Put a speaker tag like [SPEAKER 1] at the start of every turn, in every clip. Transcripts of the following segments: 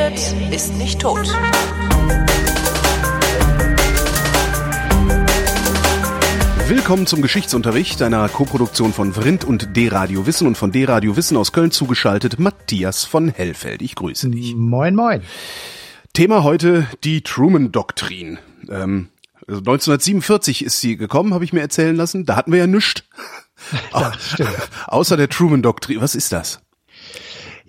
[SPEAKER 1] redet, ist nicht tot.
[SPEAKER 2] Willkommen zum Geschichtsunterricht einer Koproduktion von Vrindt und D-Radio Wissen und von D-Radio Wissen aus Köln zugeschaltet Matthias von Hellfeld. Ich grüße dich.
[SPEAKER 3] Moin, moin.
[SPEAKER 2] Thema heute die Truman-Doktrin. Ähm, also 1947 ist sie gekommen, habe ich mir erzählen lassen. Da hatten wir ja nichts. Außer der Truman-Doktrin. Was ist das?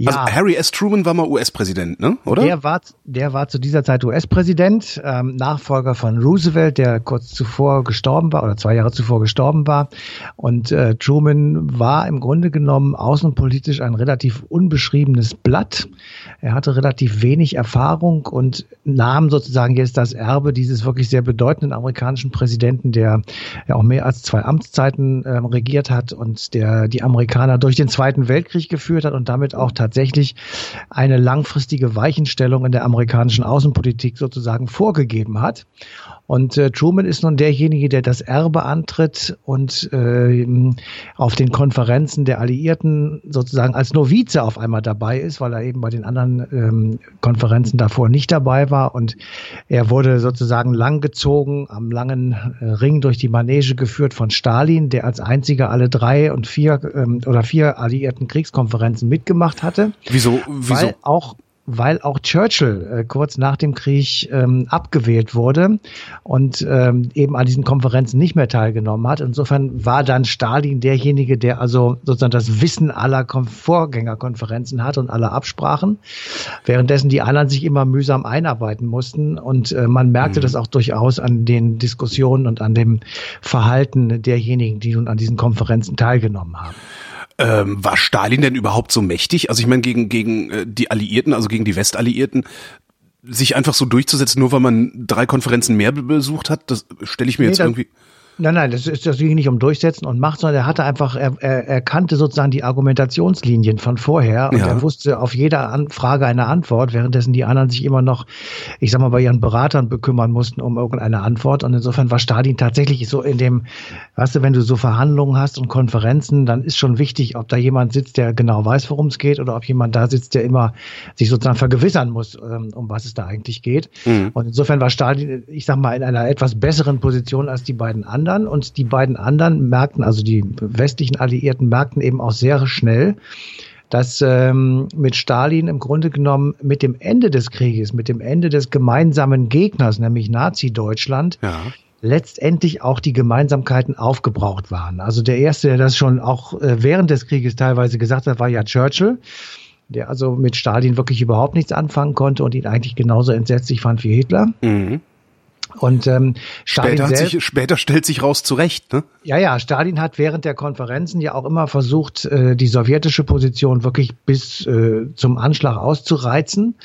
[SPEAKER 2] Also
[SPEAKER 3] Ja,
[SPEAKER 2] Harry S. Truman war mal US-Präsident, ne? Oder?
[SPEAKER 3] der war, der war zu dieser Zeit US-Präsident, ähm, Nachfolger von Roosevelt, der kurz zuvor gestorben war oder zwei Jahre zuvor gestorben war. Und äh, Truman war im Grunde genommen außenpolitisch ein relativ unbeschriebenes Blatt. Er hatte relativ wenig Erfahrung und nahm sozusagen jetzt das Erbe dieses wirklich sehr bedeutenden amerikanischen Präsidenten, der ja auch mehr als zwei Amtszeiten ähm, regiert hat und der die Amerikaner durch den Zweiten Weltkrieg geführt hat und damit auch tatsächlich eine langfristige Weichenstellung in der amerikanischen Außenpolitik sozusagen vorgegeben hat. Und äh, Truman ist nun derjenige, der das Erbe antritt und äh, auf den Konferenzen der Alliierten sozusagen als Novize auf einmal dabei ist, weil er eben bei den anderen ähm, Konferenzen davor nicht dabei war. Und er wurde sozusagen langgezogen, am langen äh, Ring durch die Manege geführt von Stalin, der als einziger alle drei und vier ähm, oder vier alliierten Kriegskonferenzen mitgemacht hatte
[SPEAKER 2] Wieso? Wieso?
[SPEAKER 3] weil auch weil auch Churchill äh, kurz nach dem Krieg ähm, abgewählt wurde und ähm, eben an diesen Konferenzen nicht mehr teilgenommen hat. Insofern war dann Stalin derjenige, der also sozusagen das Wissen aller Kon Vorgängerkonferenzen hat und aller Absprachen, währenddessen die anderen sich immer mühsam einarbeiten mussten. Und äh, man merkte das auch durchaus an den Diskussionen und an dem Verhalten derjenigen, die nun an diesen Konferenzen teilgenommen haben.
[SPEAKER 2] Ähm, war Stalin denn überhaupt so mächtig? Also ich meine, gegen, gegen äh, die Alliierten, also gegen die Westalliierten, sich einfach so durchzusetzen, nur weil man drei Konferenzen mehr be- besucht hat, das stelle ich mir
[SPEAKER 3] Nee,
[SPEAKER 2] jetzt
[SPEAKER 3] das-
[SPEAKER 2] irgendwie.
[SPEAKER 3] Nein, nein, das ist das ging nicht um Durchsetzen und Macht, sondern er hatte einfach, er, er, er kannte sozusagen die Argumentationslinien von vorher und
[SPEAKER 2] Ja.
[SPEAKER 3] er wusste auf jede An Frage eine Antwort, währenddessen die anderen sich immer noch, ich sag mal, bei ihren Beratern bekümmern mussten um irgendeine Antwort. Und insofern war Stalin tatsächlich so in dem, weißt du, wenn du so Verhandlungen hast und Konferenzen, dann ist schon wichtig, ob da jemand sitzt, der genau weiß, worum es geht, oder ob jemand da sitzt, der immer sich sozusagen vergewissern muss, ähm, um was es da eigentlich geht.
[SPEAKER 2] Mhm.
[SPEAKER 3] Und insofern war Stalin, ich sag mal, in einer etwas besseren Position als die beiden anderen. Und die beiden anderen merkten, also die westlichen Alliierten merkten eben auch sehr schnell, dass ähm, mit Stalin im Grunde genommen mit dem Ende des Krieges, mit dem Ende des gemeinsamen Gegners, nämlich Nazi-Deutschland,
[SPEAKER 2] Ja.
[SPEAKER 3] letztendlich auch die Gemeinsamkeiten aufgebraucht waren. Also der erste, der das schon auch äh, während des Krieges teilweise gesagt hat, war ja Churchill, der also mit Stalin wirklich überhaupt nichts anfangen konnte und ihn eigentlich genauso entsetzlich fand wie Hitler.
[SPEAKER 2] Mhm.
[SPEAKER 3] Und ähm, Stalin
[SPEAKER 2] Später,
[SPEAKER 3] selbst,
[SPEAKER 2] sich, später stellt sich raus zurecht, ne?
[SPEAKER 3] ja, ja, Stalin hat während der Konferenzen ja auch immer versucht, äh, die sowjetische Position wirklich bis äh, zum Anschlag auszureizen.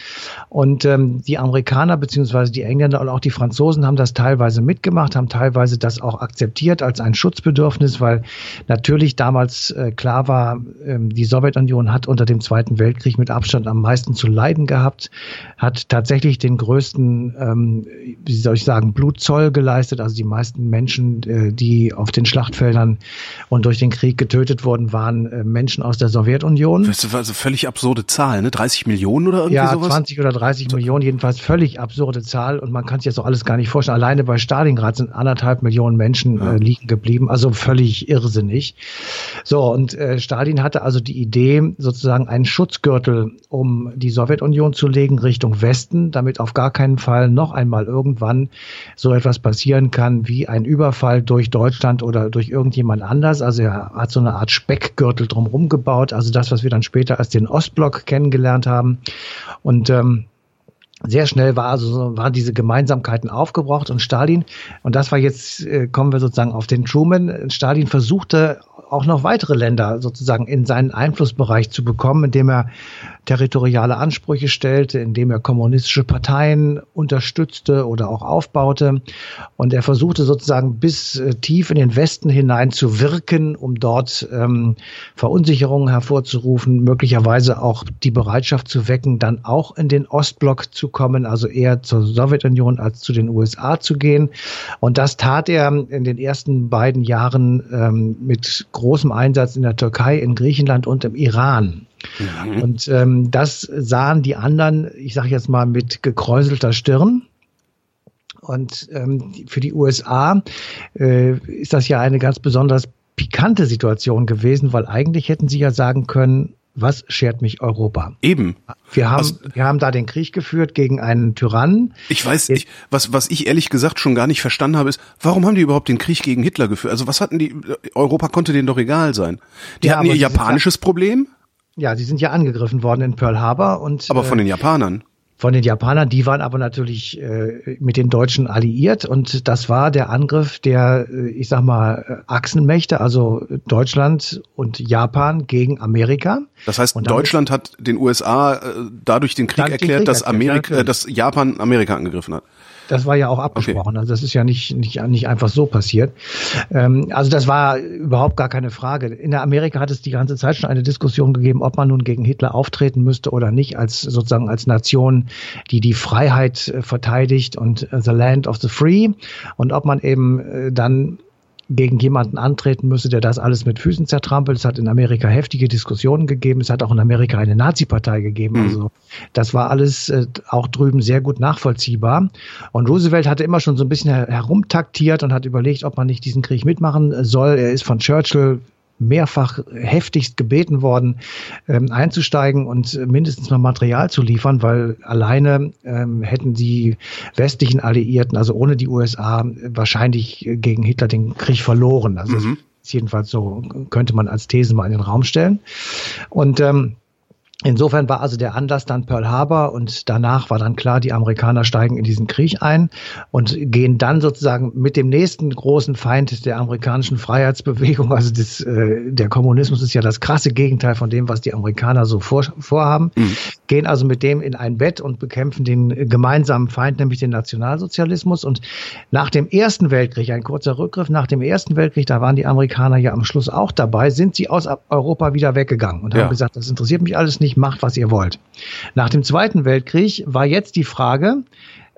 [SPEAKER 3] Und ähm, die Amerikaner beziehungsweise die Engländer und auch die Franzosen haben das teilweise mitgemacht, haben teilweise das auch akzeptiert als ein Schutzbedürfnis, weil natürlich damals äh, klar war, ähm, die Sowjetunion hat unter dem Zweiten Weltkrieg mit Abstand am meisten zu leiden gehabt, hat tatsächlich den größten, ähm, wie soll ich sagen, Blutzoll geleistet, also die meisten Menschen, äh, die auf den Schlachtfeldern und durch den Krieg getötet wurden, waren äh, Menschen aus der Sowjetunion.
[SPEAKER 2] Das ist also völlig absurde Zahl, ne? 30 Millionen oder irgendwie
[SPEAKER 3] Ja,
[SPEAKER 2] sowas?
[SPEAKER 3] 20 oder 30 Millionen, jedenfalls völlig absurde Zahl und man kann sich jetzt auch alles gar nicht vorstellen. Alleine bei Stalingrad sind anderthalb Millionen Menschen äh, liegen geblieben, also völlig irrsinnig. So, und äh, Stalin hatte also die Idee, sozusagen einen Schutzgürtel um die Sowjetunion zu legen Richtung Westen, damit auf gar keinen Fall noch einmal irgendwann so etwas passieren kann wie ein Überfall durch Deutschland oder durch irgendjemand anders. Also er hat so eine Art Speckgürtel drumherum gebaut, also das, was wir dann später als den Ostblock kennengelernt haben. Und ähm, sehr schnell war also so- waren diese Gemeinsamkeiten aufgebraucht und Stalin und das war jetzt äh, kommen wir sozusagen auf den Truman Stalin versuchte auch noch weitere Länder sozusagen in seinen Einflussbereich zu bekommen, indem er territoriale Ansprüche stellte, indem er kommunistische Parteien unterstützte oder auch aufbaute. Und er versuchte sozusagen bis äh, tief in den Westen hinein zu wirken, um dort ähm, Verunsicherungen hervorzurufen, möglicherweise auch die Bereitschaft zu wecken, dann auch in den Ostblock zu kommen, also eher zur Sowjetunion als zu den USA zu gehen. Und das tat er in den ersten beiden Jahren ähm, mit großem Einsatz in der Türkei, in Griechenland und im Iran. Mhm. Und ähm, das sahen die anderen, ich sage jetzt mal mit gekräuselter Stirn. Und ähm, für die USA äh, ist das ja eine ganz besonders pikante Situation gewesen, weil eigentlich hätten sie ja sagen können, was schert mich Europa?
[SPEAKER 2] Eben.
[SPEAKER 3] Wir haben, also, wir haben da den Krieg geführt gegen einen Tyrannen.
[SPEAKER 2] Ich weiß, ich, was, was ich ehrlich gesagt schon gar nicht verstanden habe, ist, warum haben die überhaupt den Krieg gegen Hitler geführt? Also was hatten die, Europa konnte denen doch egal sein. Die ja, hatten ihr japanisches Problem?
[SPEAKER 3] Ja, sie sind ja angegriffen worden in Pearl Harbor und.
[SPEAKER 2] Aber von äh, den Japanern
[SPEAKER 3] von den Japanern. Die waren aber natürlich äh, mit den Deutschen alliiert und das war der Angriff der, äh, ich sag mal, Achsenmächte, also Deutschland und Japan gegen Amerika.
[SPEAKER 2] Das heißt, Deutschland hat den USA äh, dadurch den Krieg erklärt, den Krieg dass Amerika, äh, dass Japan Amerika angegriffen hat.
[SPEAKER 3] Das war ja auch abgesprochen. Okay. Also das ist ja nicht, nicht, nicht einfach so passiert. Ähm, also das war überhaupt gar keine Frage. In der Amerika hat es die ganze Zeit schon eine Diskussion gegeben, ob man nun gegen Hitler auftreten müsste oder nicht, als sozusagen als Nation, die die Freiheit äh, verteidigt und äh, the land of the free und ob man eben äh, dann gegen jemanden antreten müsse, der das alles mit Füßen zertrampelt. Es hat in Amerika heftige Diskussionen gegeben. Es hat auch in Amerika eine Nazi-Partei gegeben. Mhm. Also das war alles äh, auch drüben sehr gut nachvollziehbar. Und Roosevelt hatte immer schon so ein bisschen herumtaktiert und hat überlegt, ob man nicht diesen Krieg mitmachen soll. Er ist von Churchill mehrfach heftigst gebeten worden, ähm, einzusteigen und mindestens mal Material zu liefern, weil alleine ähm, hätten die westlichen Alliierten, also ohne die USA, wahrscheinlich gegen Hitler den Krieg verloren. Also mhm. jedenfalls so könnte man als These mal in den Raum stellen. Und ähm, Insofern war also der Anlass dann Pearl Harbor und danach war dann klar, die Amerikaner steigen in diesen Krieg ein und gehen dann sozusagen mit dem nächsten großen Feind der amerikanischen Freiheitsbewegung, also das, äh, der Kommunismus ist ja das krasse Gegenteil von dem, was die Amerikaner so vor, vorhaben, mhm. gehen also mit dem in ein Bett und bekämpfen den gemeinsamen Feind, nämlich den Nationalsozialismus. Und nach dem Ersten Weltkrieg, ein kurzer Rückgriff, nach dem Ersten Weltkrieg, da waren die Amerikaner ja am Schluss auch dabei, sind sie aus Europa wieder weggegangen und ja. haben gesagt, das interessiert mich alles nicht nicht, macht, was ihr wollt. Nach dem Zweiten Weltkrieg war jetzt die Frage,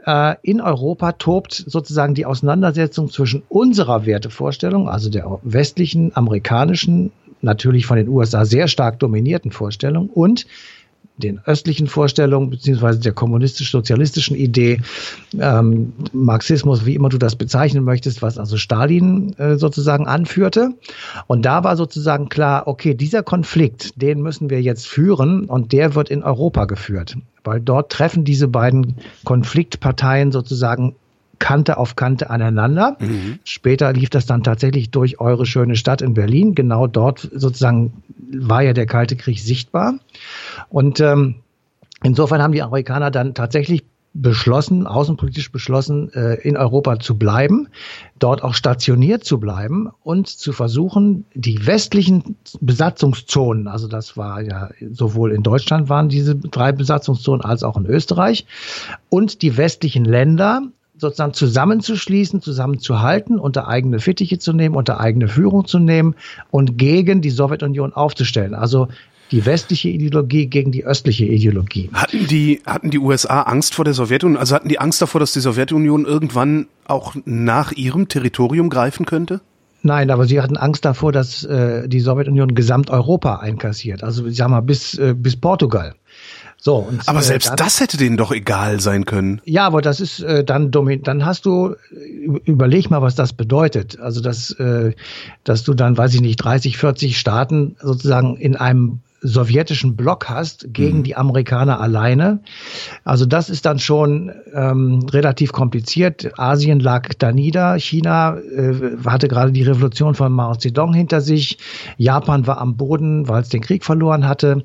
[SPEAKER 3] äh, in Europa tobt sozusagen die Auseinandersetzung zwischen unserer Wertevorstellung, also der westlichen, amerikanischen, natürlich von den USA sehr stark dominierten Vorstellung und den östlichen Vorstellungen beziehungsweise der kommunistisch-sozialistischen Idee, ähm, Marxismus, wie immer du das bezeichnen möchtest, was also Stalin äh, sozusagen anführte. Und da war sozusagen klar, okay, dieser Konflikt, den müssen wir jetzt führen und der wird in Europa geführt, weil dort treffen diese beiden Konfliktparteien sozusagen Kante auf Kante aneinander. Mhm. Später lief das dann tatsächlich durch eure schöne Stadt in Berlin. Genau dort sozusagen war ja der Kalte Krieg sichtbar. Und ähm, insofern haben die Amerikaner dann tatsächlich beschlossen, außenpolitisch beschlossen, äh, in Europa zu bleiben, dort auch stationiert zu bleiben und zu versuchen, die westlichen Besatzungszonen, also das war ja sowohl in Deutschland waren diese drei Besatzungszonen als auch in Österreich und die westlichen Länder sozusagen zusammenzuschließen, zusammenzuhalten, unter eigene Fittiche zu nehmen, unter eigene Führung zu nehmen und gegen die Sowjetunion aufzustellen. Also die westliche Ideologie gegen die östliche Ideologie.
[SPEAKER 2] Hatten die, hatten die USA Angst vor der Sowjetunion? Also hatten die Angst davor, dass die Sowjetunion irgendwann auch nach ihrem Territorium greifen könnte?
[SPEAKER 3] Nein, aber sie hatten Angst davor, dass äh, die Sowjetunion Gesamteuropa einkassiert. Also ich sag mal bis, äh, bis Portugal.
[SPEAKER 2] So, und, aber äh, selbst dann, das hätte denen doch egal sein können.
[SPEAKER 3] Ja, aber das ist äh, dann domin dann hast du überleg mal, was das bedeutet. Also dass äh, dass du dann weiß ich nicht 30, 40 Staaten sozusagen in einem sowjetischen Block hast gegen mhm. die Amerikaner alleine. Also das ist dann schon ähm, relativ kompliziert. Asien lag da nieder, China äh, hatte gerade die Revolution von Mao Zedong hinter sich, Japan war am Boden, weil es den Krieg verloren hatte.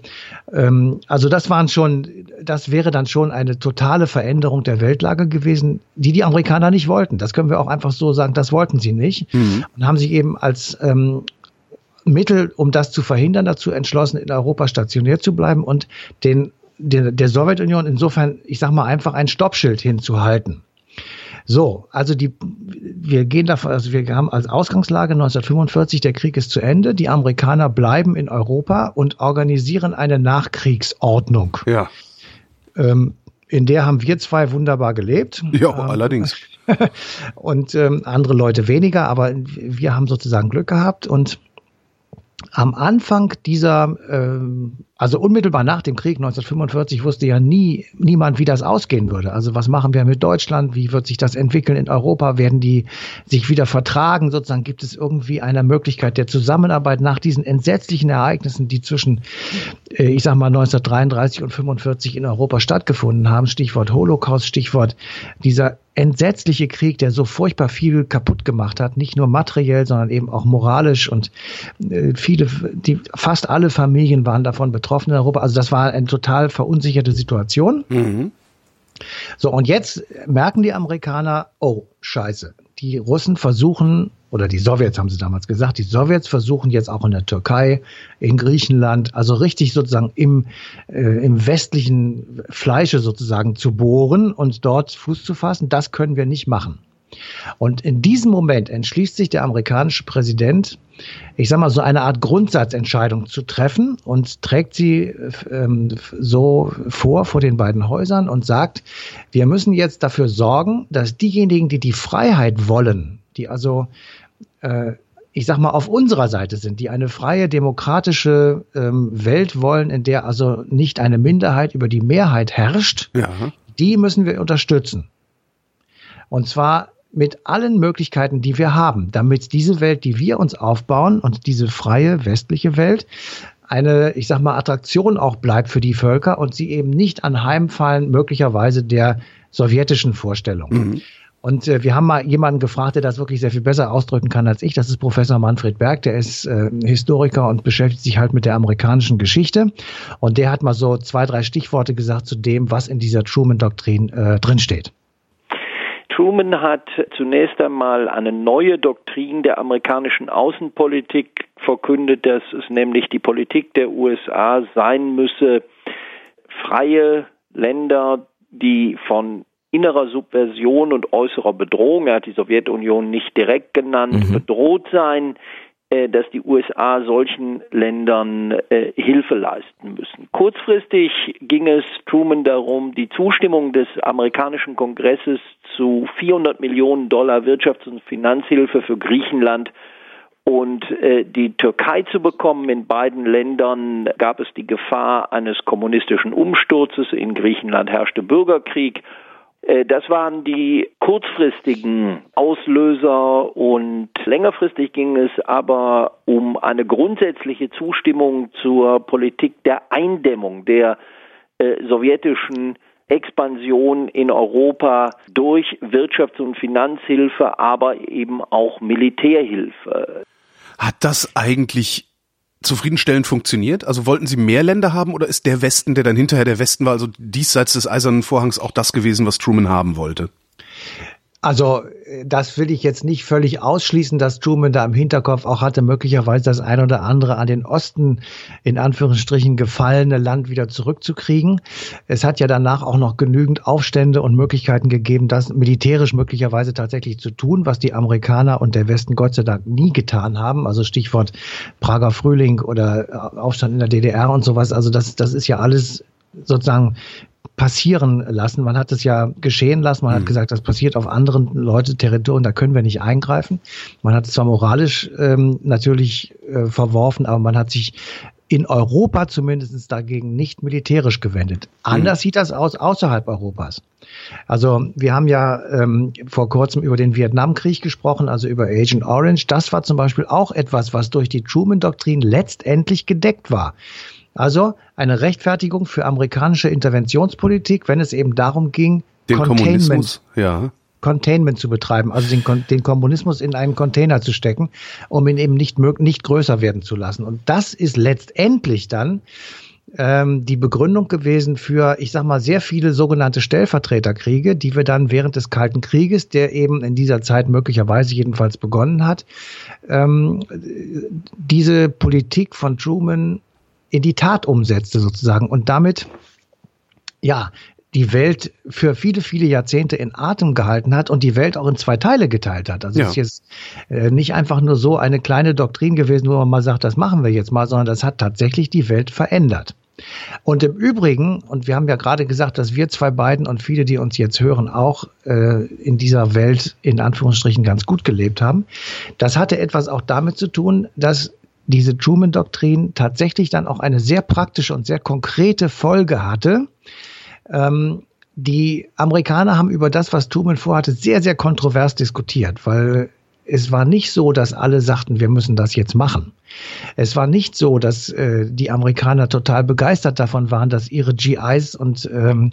[SPEAKER 3] Ähm, also das waren schon, das wäre dann schon eine totale Veränderung der Weltlage gewesen, die die Amerikaner nicht wollten. Das können wir auch einfach so sagen, das wollten sie nicht mhm. und haben sich eben als ähm, Mittel, um das zu verhindern, dazu entschlossen, in Europa stationiert zu bleiben und den, den, der Sowjetunion insofern, ich sag mal, einfach ein Stoppschild hinzuhalten. So, also die, wir gehen davon, also wir haben als Ausgangslage 1945, der Krieg ist zu Ende, die Amerikaner bleiben in Europa und organisieren eine Nachkriegsordnung.
[SPEAKER 2] Ja.
[SPEAKER 3] Ähm, in der haben wir zwei wunderbar gelebt.
[SPEAKER 2] Ja, ähm, allerdings.
[SPEAKER 3] und ähm, andere Leute weniger, aber wir haben sozusagen Glück gehabt und am Anfang dieser äh, Also unmittelbar nach dem Krieg 1945 wusste ja nie niemand, wie das ausgehen würde. Also was machen wir mit Deutschland? Wie wird sich das entwickeln in Europa? Werden die sich wieder vertragen? Sozusagen gibt es irgendwie eine Möglichkeit der Zusammenarbeit nach diesen entsetzlichen Ereignissen, die zwischen, äh, ich sag mal 1933 und 45 in Europa stattgefunden haben. Stichwort Holocaust, Stichwort dieser entsetzliche Krieg, der so furchtbar viel kaputt gemacht hat, nicht nur materiell, sondern eben auch moralisch und äh, viele, die, fast alle Familien waren davon betroffen in Europa. Also das war eine total verunsicherte Situation. Mhm. So, und jetzt merken die Amerikaner, oh, scheiße, die Russen versuchen oder die Sowjets haben sie damals gesagt, die Sowjets versuchen jetzt auch in der Türkei, in Griechenland, also richtig sozusagen im, äh, im westlichen Fleische sozusagen zu bohren und dort Fuß zu fassen. Das können wir nicht machen. Und in diesem Moment entschließt sich der amerikanische Präsident, ich sage mal, so eine Art Grundsatzentscheidung zu treffen und trägt sie ähm, so vor vor den beiden Häusern und sagt, wir müssen jetzt dafür sorgen, dass diejenigen, die die Freiheit wollen, die also äh, ich sag mal, auf unserer Seite sind, die eine freie, demokratische ähm, Welt wollen, in der also nicht eine Minderheit über die Mehrheit herrscht, ja. die müssen wir unterstützen. Und zwar mit allen Möglichkeiten, die wir haben, damit diese Welt, die wir uns aufbauen und diese freie westliche Welt, eine, ich sag mal, Attraktion auch bleibt für die Völker und sie eben nicht anheimfallen, möglicherweise der sowjetischen Vorstellung. Mhm. Und äh, wir haben mal jemanden gefragt, der das wirklich sehr viel besser ausdrücken kann als ich. Das ist Professor Manfred Berg, der ist äh, Historiker und beschäftigt sich halt mit der amerikanischen Geschichte. Und der hat mal so zwei, drei Stichworte gesagt zu dem, was in dieser Truman-Doktrin äh, drinsteht.
[SPEAKER 1] Truman hat zunächst einmal eine neue Doktrin der amerikanischen Außenpolitik verkündet, dass es nämlich die Politik der USA sein müsse, freie Länder, die von innerer Subversion und äußerer Bedrohung, er hat die Sowjetunion nicht direkt genannt, mhm. bedroht sein, dass die USA solchen Ländern äh, Hilfe leisten müssen. Kurzfristig ging es Truman darum, die Zustimmung des amerikanischen Kongresses zu 400 Millionen Dollar Wirtschafts- und Finanzhilfe für Griechenland und äh, die Türkei zu bekommen. In beiden Ländern gab es die Gefahr eines kommunistischen Umsturzes. In Griechenland herrschte Bürgerkrieg äh, das waren die kurzfristigen Auslöser und längerfristig ging es aber um eine grundsätzliche Zustimmung zur Politik der Eindämmung der äh, sowjetischen Expansion in Europa durch Wirtschafts- und Finanzhilfe, aber eben auch Militärhilfe.
[SPEAKER 2] Hat das eigentlich zufriedenstellend funktioniert? Also wollten Sie mehr Länder haben oder ist der Westen, der dann hinterher der Westen war, also diesseits des Eisernen Vorhangs auch das gewesen, was Truman haben wollte?
[SPEAKER 3] Also das will ich jetzt nicht völlig ausschließen, dass Truman da im Hinterkopf auch hatte, möglicherweise das ein oder andere an den Osten in Anführungsstrichen gefallene Land wieder zurückzukriegen. Es hat ja danach auch noch genügend Aufstände und Möglichkeiten gegeben, das militärisch möglicherweise tatsächlich zu tun, was die Amerikaner und der Westen Gott sei Dank nie getan haben. Also Stichwort Prager Frühling oder Aufstand in der DDR und sowas. Also das, das ist ja alles sozusagen passieren lassen. Man hat es ja geschehen lassen. Man mhm. hat gesagt, das passiert auf anderen Leute Territorien, da können wir nicht eingreifen. Man hat es zwar moralisch ähm, natürlich äh, verworfen, aber man hat sich in Europa zumindest dagegen nicht militärisch gewendet. Anders mhm. sieht das aus außerhalb Europas. Also wir haben ja ähm, vor kurzem über den Vietnamkrieg gesprochen, also über Agent Orange. Das war zum Beispiel auch etwas, was durch die Truman-Doktrin letztendlich gedeckt war. Also eine Rechtfertigung für amerikanische Interventionspolitik, wenn es eben darum ging,
[SPEAKER 2] den Containment, ja.
[SPEAKER 3] Containment zu betreiben, also den, den, Kommunismus in einen Container zu stecken, um ihn eben nicht, nicht größer werden zu lassen. Und das ist letztendlich dann ähm, die Begründung gewesen für, ich sag mal, sehr viele sogenannte Stellvertreterkriege, die wir dann während des Kalten Krieges, der eben in dieser Zeit möglicherweise jedenfalls begonnen hat, ähm, diese Politik von Truman in die Tat umsetzte sozusagen und damit ja die Welt für viele, viele Jahrzehnte in Atem gehalten hat und die Welt auch in zwei Teile geteilt hat. Also ja. es ist jetzt äh, nicht einfach nur so eine kleine Doktrin gewesen, wo man mal sagt, das machen wir jetzt mal, sondern das hat tatsächlich die Welt verändert. Und im Übrigen, und wir haben ja gerade gesagt, dass wir zwei beiden und viele, die uns jetzt hören, auch äh, in dieser Welt in Anführungsstrichen ganz gut gelebt haben, das hatte etwas auch damit zu tun, dass diese Truman-Doktrin tatsächlich dann auch eine sehr praktische und sehr konkrete Folge hatte. Ähm, die Amerikaner haben über das, was Truman vorhatte, sehr, sehr kontrovers diskutiert, weil es war nicht so, dass alle sagten, wir müssen das jetzt machen. Es war nicht so, dass äh, die Amerikaner total begeistert davon waren, dass ihre GIs und ähm,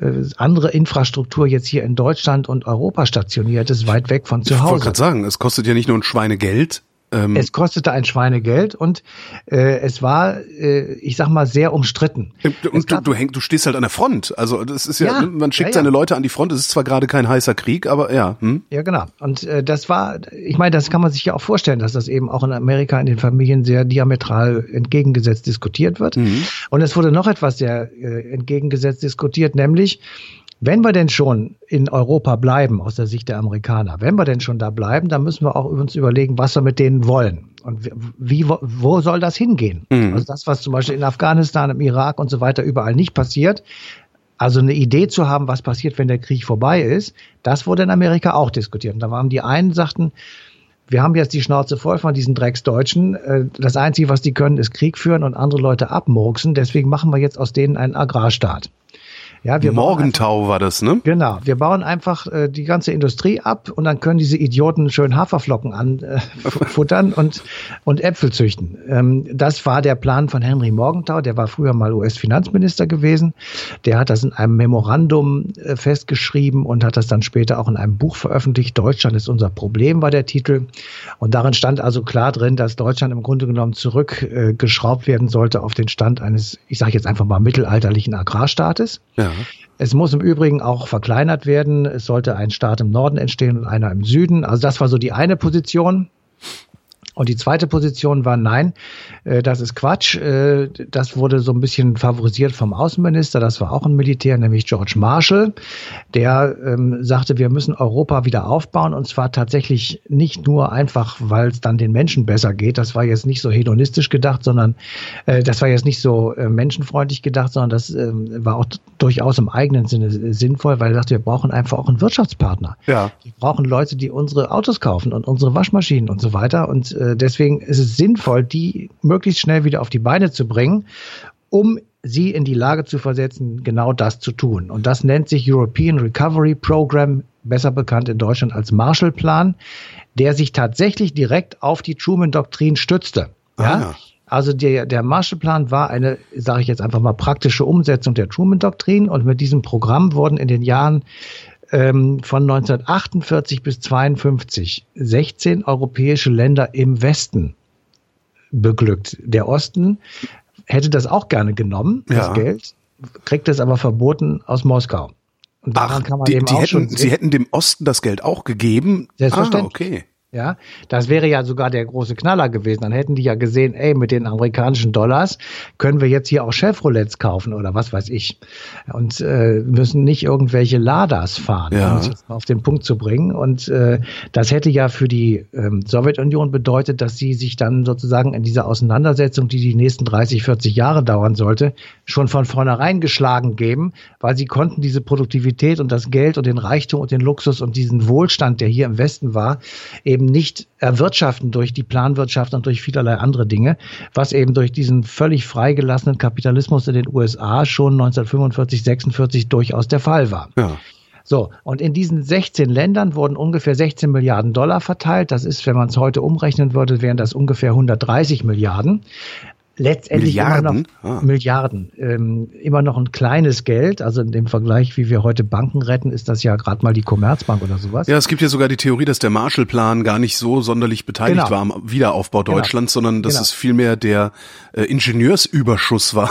[SPEAKER 3] äh, andere Infrastruktur jetzt hier in Deutschland und Europa stationiert ist, weit weg von zu Hause. Ich wollte
[SPEAKER 2] gerade sagen, es kostet ja nicht nur ein Schweinegeld,
[SPEAKER 3] ähm es kostete ein Schweinegeld und äh, es war, äh, ich sag mal, sehr umstritten.
[SPEAKER 2] Und du, du, häng, du stehst halt an der Front. Also das ist ja, ja man schickt ja, ja. seine Leute an die Front. Es ist zwar gerade kein heißer Krieg, aber ja. Hm?
[SPEAKER 3] Ja, genau. Und äh, das war, ich meine, das kann man sich ja auch vorstellen, dass das eben auch in Amerika in den Familien sehr diametral entgegengesetzt diskutiert wird. Mhm. Und es wurde noch etwas sehr äh, entgegengesetzt diskutiert, nämlich wenn wir denn schon in Europa bleiben, aus der Sicht der Amerikaner, wenn wir denn schon da bleiben, dann müssen wir auch uns überlegen, was wir mit denen wollen. Und wie, wo soll das hingehen? Mhm. Also das, was zum Beispiel in Afghanistan, im Irak und so weiter überall nicht passiert, also eine Idee zu haben, was passiert, wenn der Krieg vorbei ist, das wurde in Amerika auch diskutiert. Und da waren die einen, sagten, wir haben jetzt die Schnauze voll von diesen Drecksdeutschen. Äh, das Einzige, was die können, ist Krieg führen und andere Leute abmurksen. Deswegen machen wir jetzt aus denen einen Agrarstaat.
[SPEAKER 2] Ja, wir Morgentau einfach, war das, ne?
[SPEAKER 3] Genau. Wir bauen einfach äh, die ganze Industrie ab und dann können diese Idioten schön Haferflocken anfuttern äh, und, und Äpfel züchten. Ähm, das war der Plan von Henry Morgenthau. Der war früher mal US-Finanzminister gewesen. Der hat das in einem Memorandum äh, festgeschrieben und hat das dann später auch in einem Buch veröffentlicht. Deutschland ist unser Problem, war der Titel. Und darin stand also klar drin, dass Deutschland im Grunde genommen zurückgeschraubt werden sollte auf den Stand eines, ich sage jetzt einfach mal, mittelalterlichen Agrarstaates. Ja. Es muss im Übrigen auch verkleinert werden. Es sollte ein Staat im Norden entstehen und einer im Süden. Also das war so die eine Position. Und die zweite Position war nein, äh, das ist Quatsch. Äh, das wurde so ein bisschen favorisiert vom Außenminister. Das war auch ein Militär, nämlich George Marshall. Der ähm, sagte, wir müssen Europa wieder aufbauen. Und zwar tatsächlich nicht nur einfach, weil es dann den Menschen besser geht. Das war jetzt nicht so hedonistisch gedacht, sondern äh, das war jetzt nicht so äh, menschenfreundlich gedacht, sondern das äh, war auch durchaus im eigenen Sinne sinnvoll, weil er sagte, wir brauchen einfach auch einen Wirtschaftspartner. Ja. Wir brauchen Leute, die unsere Autos kaufen und unsere Waschmaschinen und so weiter. Und äh, deswegen ist es sinnvoll, die möglichst schnell wieder auf die Beine zu bringen, um sie in die Lage zu versetzen, genau das zu tun. Und das nennt sich European Recovery Program, besser bekannt in Deutschland als Marshallplan, der sich tatsächlich direkt auf die Truman-Doktrin stützte. Ja? Ah. Also der, der Marshallplan war eine, sage ich jetzt einfach mal, praktische Umsetzung der Truman-Doktrin und mit diesem Programm wurden in den Jahren ähm, von 1948 bis 52 16 europäische Länder im Westen beglückt. Der Osten hätte das auch gerne genommen, das ja. Geld, kriegt es aber verboten aus Moskau.
[SPEAKER 2] Und daran Ach, kann man die, eben die auch hätten, schon Sie hätten dem Osten das Geld auch gegeben?
[SPEAKER 3] Selbstverständlich. Ah, okay. Ja, das wäre ja sogar der große Knaller gewesen. Dann hätten die ja gesehen, ey, mit den amerikanischen Dollars können wir jetzt hier auch Chevroletts kaufen oder was weiß ich. Und äh, müssen nicht irgendwelche Ladas fahren, ja. um es jetzt mal auf den Punkt zu bringen. Und äh, das hätte ja für die ähm, Sowjetunion bedeutet, dass sie sich dann sozusagen in dieser Auseinandersetzung, die die nächsten 30, 40 Jahre dauern sollte, schon von vornherein geschlagen geben, weil sie konnten diese Produktivität und das Geld und den Reichtum und den Luxus und diesen Wohlstand, der hier im Westen war, eben eben nicht erwirtschaften durch die Planwirtschaft und durch vielerlei andere Dinge, was eben durch diesen völlig freigelassenen Kapitalismus in den USA schon 1945, 46 durchaus der Fall war. Ja. So, und in diesen 16 Ländern wurden ungefähr 16 Milliarden Dollar verteilt. Das ist, wenn man es heute umrechnen würde, wären das ungefähr 130 Milliarden letztendlich Milliarden, immer noch ah. Milliarden, ähm, immer noch ein kleines Geld. Also in dem Vergleich, wie wir heute Banken retten, ist das ja gerade mal die Commerzbank oder sowas.
[SPEAKER 2] Ja, es gibt ja sogar die Theorie, dass der Marshallplan gar nicht so sonderlich beteiligt genau. war am Wiederaufbau genau. Deutschlands, genau. sondern dass genau. es vielmehr der äh, Ingenieursüberschuss war.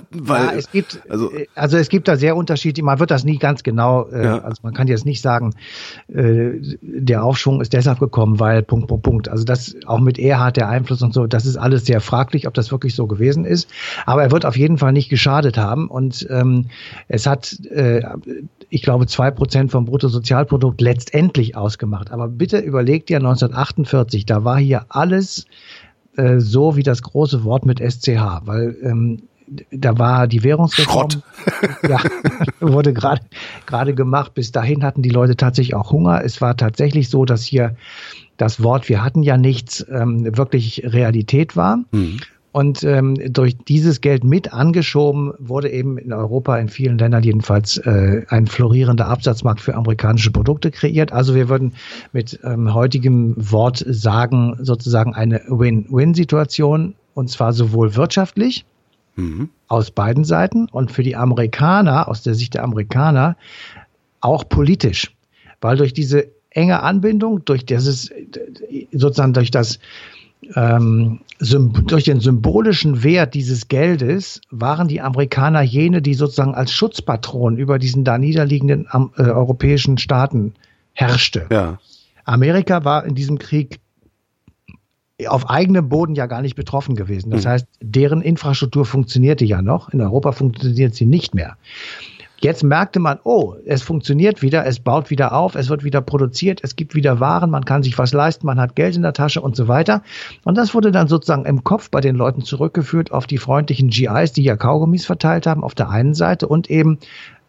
[SPEAKER 3] Weil, ja, es gibt, also, äh, also es gibt da sehr unterschiedliche, man wird das nie ganz genau, äh, ja. also man kann jetzt nicht sagen, äh, der Aufschwung ist deshalb gekommen, weil Punkt, Punkt, Punkt. Also das auch mit Erhard der Einfluss und so, das ist alles sehr fraglich, ob das wirklich wirklich so gewesen ist. Aber er wird auf jeden Fall nicht geschadet haben. Und ähm, es hat, äh, ich glaube, zwei Prozent vom Bruttosozialprodukt letztendlich ausgemacht. Aber bitte überlegt ihr 1948, da war hier alles äh, so wie das große Wort mit SCH, weil ähm, da war die Währungsreform,
[SPEAKER 2] Schrott.
[SPEAKER 3] ja, wurde gerade gerade gemacht. Bis dahin hatten die Leute tatsächlich auch Hunger. Es war tatsächlich so, dass hier das Wort wir hatten ja nichts ähm, wirklich Realität war. Mhm. Und ähm, durch dieses Geld mit angeschoben wurde eben in Europa, in vielen Ländern jedenfalls, äh, ein florierender Absatzmarkt für amerikanische Produkte kreiert. Also wir würden mit ähm, heutigem Wort sagen, sozusagen eine Win-Win-Situation, und zwar sowohl wirtschaftlich mhm. aus beiden Seiten und für die Amerikaner, aus der Sicht der Amerikaner, auch politisch. Weil durch diese enge Anbindung, durch dieses, sozusagen durch das ähm, durch den symbolischen Wert dieses Geldes waren die Amerikaner jene, die sozusagen als Schutzpatron über diesen da niederliegenden äh, europäischen Staaten herrschte. Ja. Amerika war in diesem Krieg auf eigenem Boden ja gar nicht betroffen gewesen. Das mhm. heißt, deren Infrastruktur funktionierte ja noch. In Europa funktioniert sie nicht mehr. Jetzt merkte man, oh, es funktioniert wieder, es baut wieder auf, es wird wieder produziert, es gibt wieder Waren, man kann sich was leisten, man hat Geld in der Tasche und so weiter. Und das wurde dann sozusagen im Kopf bei den Leuten zurückgeführt auf die freundlichen GIs, die ja Kaugummis verteilt haben auf der einen Seite und eben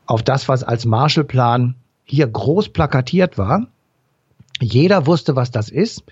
[SPEAKER 3] auf das, was als Marshallplan hier groß plakatiert war. Jeder wusste, was das ist.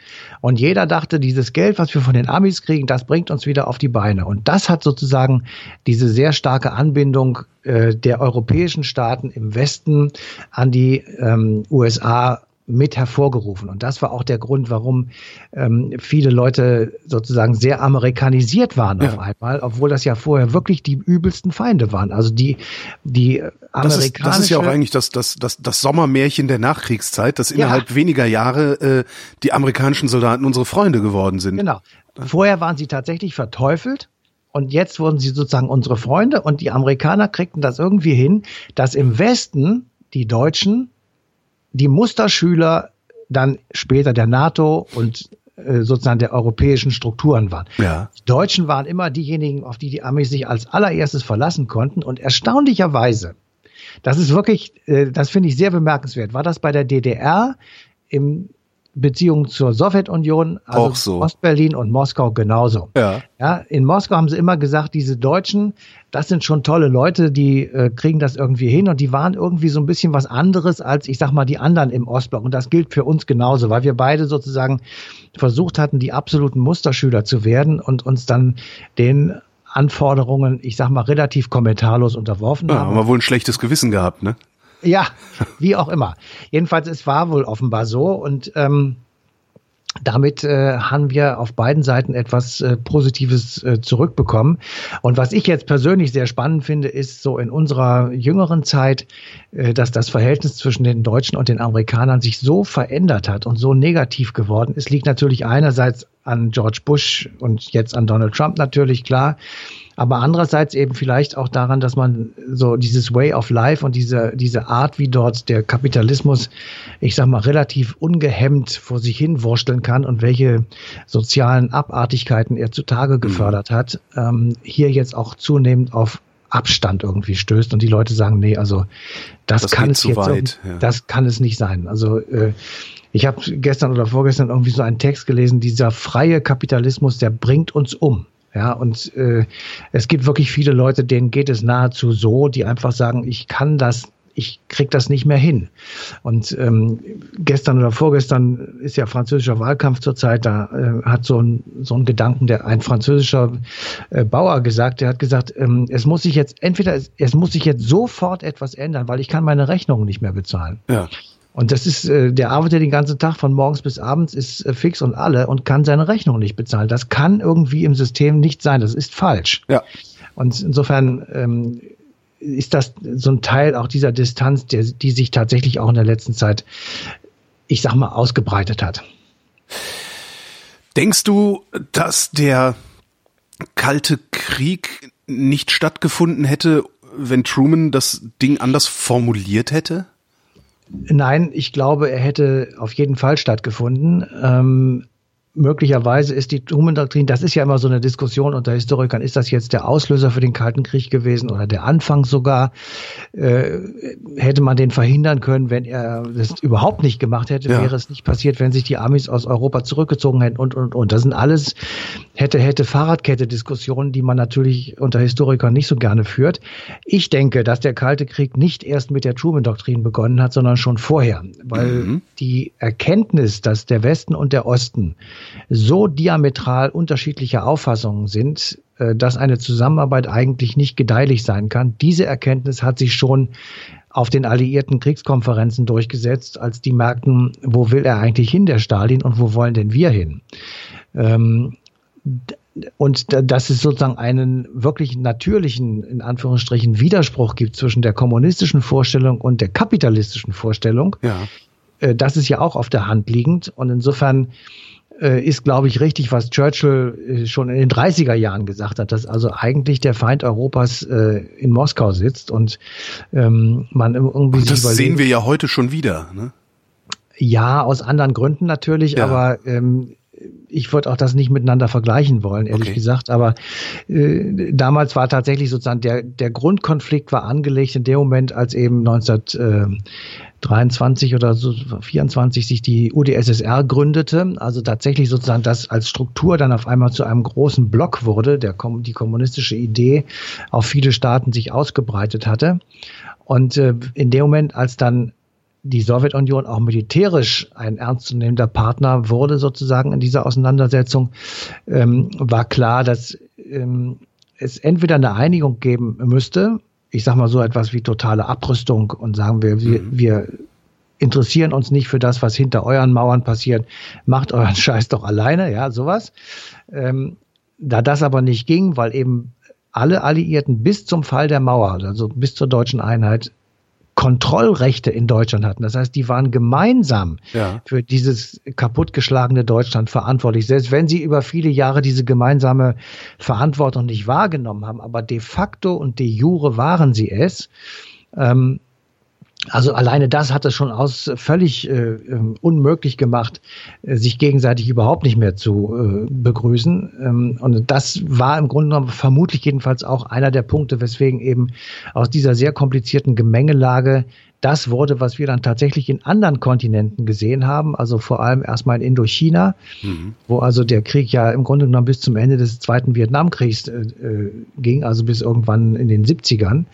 [SPEAKER 3] Und jeder dachte, dieses Geld, was wir von den Amis kriegen, das bringt uns wieder auf die Beine. Und das hat sozusagen diese sehr starke Anbindung äh, der europäischen Staaten im Westen an die ähm, USA mit hervorgerufen. Und das war auch der Grund, warum ähm, viele Leute sozusagen sehr amerikanisiert waren ja. auf einmal, obwohl das ja vorher wirklich die übelsten Feinde waren. Also die, die
[SPEAKER 2] das ist, das ist ja auch eigentlich das, das, das, das Sommermärchen der Nachkriegszeit, dass innerhalb ja. weniger Jahre äh, die amerikanischen Soldaten unsere Freunde geworden sind.
[SPEAKER 3] Genau. Vorher waren sie tatsächlich verteufelt. Und jetzt wurden sie sozusagen unsere Freunde und die Amerikaner kriegten das irgendwie hin, dass im Westen die Deutschen die Musterschüler dann später der NATO und äh, sozusagen der europäischen Strukturen waren. Ja. Die Deutschen waren immer diejenigen, auf die die Amis sich als allererstes verlassen konnten und erstaunlicherweise, das ist wirklich, äh, das finde ich sehr bemerkenswert, war das bei der DDR im Beziehung zur Sowjetunion, also Auch so. Ostberlin und Moskau genauso. Ja. ja. In Moskau haben sie immer gesagt, diese Deutschen, das sind schon tolle Leute, die äh, kriegen das irgendwie hin und die waren irgendwie so ein bisschen was anderes als, ich sag mal, die anderen im Ostblock. Und das gilt für uns genauso, weil wir beide sozusagen versucht hatten, die absoluten Musterschüler zu werden und uns dann den Anforderungen, ich sag mal, relativ kommentarlos unterworfen
[SPEAKER 2] ja,
[SPEAKER 3] haben.
[SPEAKER 2] Haben wir wohl ein schlechtes Gewissen gehabt, ne?
[SPEAKER 3] Ja, wie auch immer. Jedenfalls, es war wohl offenbar so und ähm, damit äh, haben wir auf beiden Seiten etwas äh, Positives äh, zurückbekommen. Und was ich jetzt persönlich sehr spannend finde, ist so in unserer jüngeren Zeit, äh, dass das Verhältnis zwischen den Deutschen und den Amerikanern sich so verändert hat und so negativ geworden ist, liegt natürlich einerseits an George Bush und jetzt an Donald Trump natürlich klar aber andererseits eben vielleicht auch daran, dass man so dieses Way of Life und diese, diese Art, wie dort der Kapitalismus, ich sag mal, relativ ungehemmt vor sich hin wursteln kann und welche sozialen Abartigkeiten er zutage mhm. gefördert hat, ähm, hier jetzt auch zunehmend auf Abstand irgendwie stößt und die Leute sagen, nee, also das, das kann es jetzt, weit, ja. das kann es nicht sein. Also äh, ich habe gestern oder vorgestern irgendwie so einen Text gelesen, dieser freie Kapitalismus, der bringt uns um. Ja, und äh, es gibt wirklich viele Leute, denen geht es nahezu so, die einfach sagen, ich kann das ich krieg das nicht mehr hin. Und ähm, gestern oder vorgestern ist ja französischer Wahlkampf zurzeit, da äh, hat so ein, so ein Gedanken, der ein französischer äh, Bauer gesagt, der hat gesagt, ähm, es muss sich jetzt, entweder es, es muss sich jetzt sofort etwas ändern, weil ich kann meine Rechnungen nicht mehr bezahlen. Ja. Und das ist, äh, der arbeitet den ganzen Tag von morgens bis abends, ist äh, fix und alle und kann seine Rechnung nicht bezahlen. Das kann irgendwie im System nicht sein. Das ist falsch. Ja. Und insofern ähm, ist das so ein Teil auch dieser Distanz, der, die sich tatsächlich auch in der letzten Zeit, ich sag mal, ausgebreitet hat.
[SPEAKER 2] Denkst du, dass der Kalte Krieg nicht stattgefunden hätte, wenn Truman das Ding anders formuliert hätte?
[SPEAKER 3] Nein, ich glaube, er hätte auf jeden Fall stattgefunden. Ähm, möglicherweise ist die Truman-Doktrin, das ist ja immer so eine Diskussion unter Historikern, ist das jetzt der Auslöser für den Kalten Krieg gewesen oder der Anfang sogar? Äh, hätte man den verhindern können, wenn er das überhaupt nicht gemacht hätte, ja. wäre es nicht passiert, wenn sich die Amis aus Europa zurückgezogen hätten und, und, und. Das sind alles hätte, hätte Fahrradkette-Diskussionen, die man natürlich unter Historikern nicht so gerne führt. Ich denke, dass der Kalte Krieg nicht erst mit der Truman-Doktrin begonnen hat, sondern schon vorher, weil mhm. die Erkenntnis, dass der Westen und der Osten so diametral unterschiedliche Auffassungen sind, äh, dass eine Zusammenarbeit eigentlich nicht gedeihlich sein kann. Diese Erkenntnis hat sich schon auf den alliierten Kriegskonferenzen durchgesetzt, als die merkten, wo will er eigentlich hin, der Stalin, und wo wollen denn wir hin? Ähm, und dass es sozusagen einen wirklich natürlichen, in Anführungsstrichen, Widerspruch gibt zwischen der kommunistischen Vorstellung und der kapitalistischen Vorstellung, ja. Äh, das ist ja auch auf der Hand liegend. Und insofern äh, ist, glaube ich, richtig, was Churchill äh, schon in den 30er Jahren gesagt hat, dass also eigentlich der Feind Europas äh, in Moskau sitzt und ähm, man irgendwie. Und
[SPEAKER 2] das sehen wir ja heute schon wieder. Ne?
[SPEAKER 3] Ja, aus anderen Gründen natürlich, ja. aber ähm, ich würde auch das nicht miteinander vergleichen wollen, ehrlich okay. gesagt. Aber äh, damals war tatsächlich sozusagen der, der Grundkonflikt war angelegt in dem Moment, als eben 1923 oder so 24 sich die UdSSR gründete. Also tatsächlich sozusagen das als Struktur dann auf einmal zu einem großen Block wurde, der die kommunistische Idee auf viele Staaten sich ausgebreitet hatte. Und äh, in dem Moment, als dann die Sowjetunion auch militärisch ein ernstzunehmender Partner wurde, sozusagen in dieser Auseinandersetzung, ähm, war klar, dass ähm, es entweder eine Einigung geben müsste, ich sag mal so etwas wie totale Abrüstung und sagen wir, wir, mhm. wir interessieren uns nicht für das, was hinter euren Mauern passiert, macht euren Scheiß doch alleine, ja, sowas. Ähm, da das aber nicht ging, weil eben alle Alliierten bis zum Fall der Mauer, also bis zur deutschen Einheit, Kontrollrechte in Deutschland hatten. Das heißt, die waren gemeinsam ja. für dieses kaputtgeschlagene Deutschland verantwortlich, selbst wenn sie über viele Jahre diese gemeinsame Verantwortung nicht wahrgenommen haben. Aber de facto und de jure waren sie es. Ähm, also alleine das hat es schon aus völlig äh, ähm, unmöglich gemacht, äh, sich gegenseitig überhaupt nicht mehr zu äh, begrüßen. Ähm, und das war im Grunde genommen vermutlich jedenfalls auch einer der Punkte, weswegen eben aus dieser sehr komplizierten Gemengelage das wurde, was wir dann tatsächlich in anderen Kontinenten gesehen haben, also vor allem erstmal in Indochina, mhm. wo also der Krieg ja im Grunde genommen bis zum Ende des Zweiten Vietnamkriegs äh, äh ging, also bis irgendwann in den 70ern.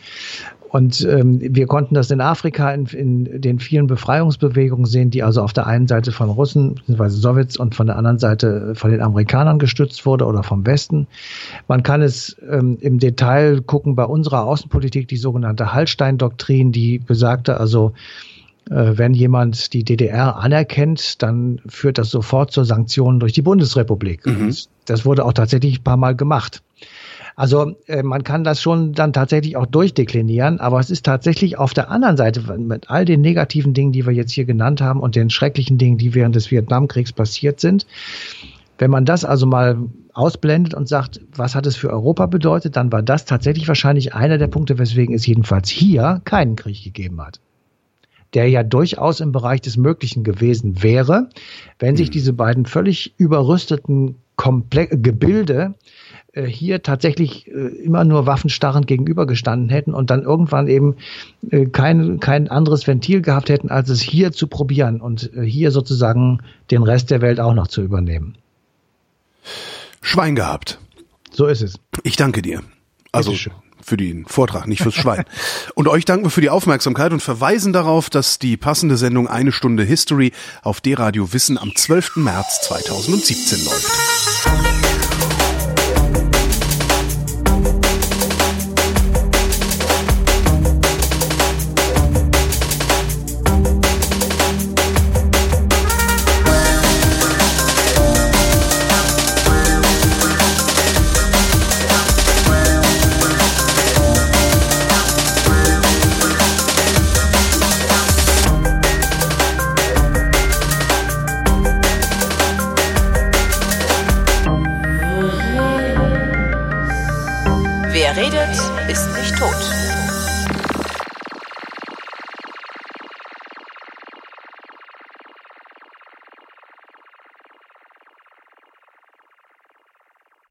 [SPEAKER 3] Und ähm, wir konnten das in Afrika in, in den vielen Befreiungsbewegungen sehen, die also auf der einen Seite von Russen bzw. Sowjets und von der anderen Seite von den Amerikanern gestützt wurde oder vom Westen. Man kann es ähm, im Detail gucken bei unserer Außenpolitik, die sogenannte Hallstein-Doktrin, die besagte also, äh, wenn jemand die DDR anerkennt, dann führt das sofort zur Sanktionen durch die Bundesrepublik. Mhm. Das wurde auch tatsächlich ein paar Mal gemacht. Also äh, man kann das schon dann tatsächlich auch durchdeklinieren, aber es ist tatsächlich auf der anderen Seite mit all den negativen Dingen, die wir jetzt hier genannt haben und den schrecklichen Dingen, die während des Vietnamkriegs passiert sind, wenn man das also mal ausblendet und sagt, was hat es für Europa bedeutet, dann war das tatsächlich wahrscheinlich einer der Punkte, weswegen es jedenfalls hier keinen Krieg gegeben hat der ja durchaus im Bereich des Möglichen gewesen wäre, wenn sich hm. diese beiden völlig überrüsteten Komple Gebilde äh, hier tatsächlich äh, immer nur waffenstarrend gegenübergestanden hätten und dann irgendwann eben äh, kein, kein anderes Ventil gehabt hätten, als es hier zu probieren und hier sozusagen den Rest der Welt auch noch zu übernehmen.
[SPEAKER 2] Schwein gehabt.
[SPEAKER 3] So ist es.
[SPEAKER 2] Ich danke dir. Also für den Vortrag, nicht fürs Schwein. und euch danken wir für die Aufmerksamkeit und verweisen darauf, dass die passende Sendung Eine Stunde History auf D-Radio Wissen am 12. März 2017 läuft.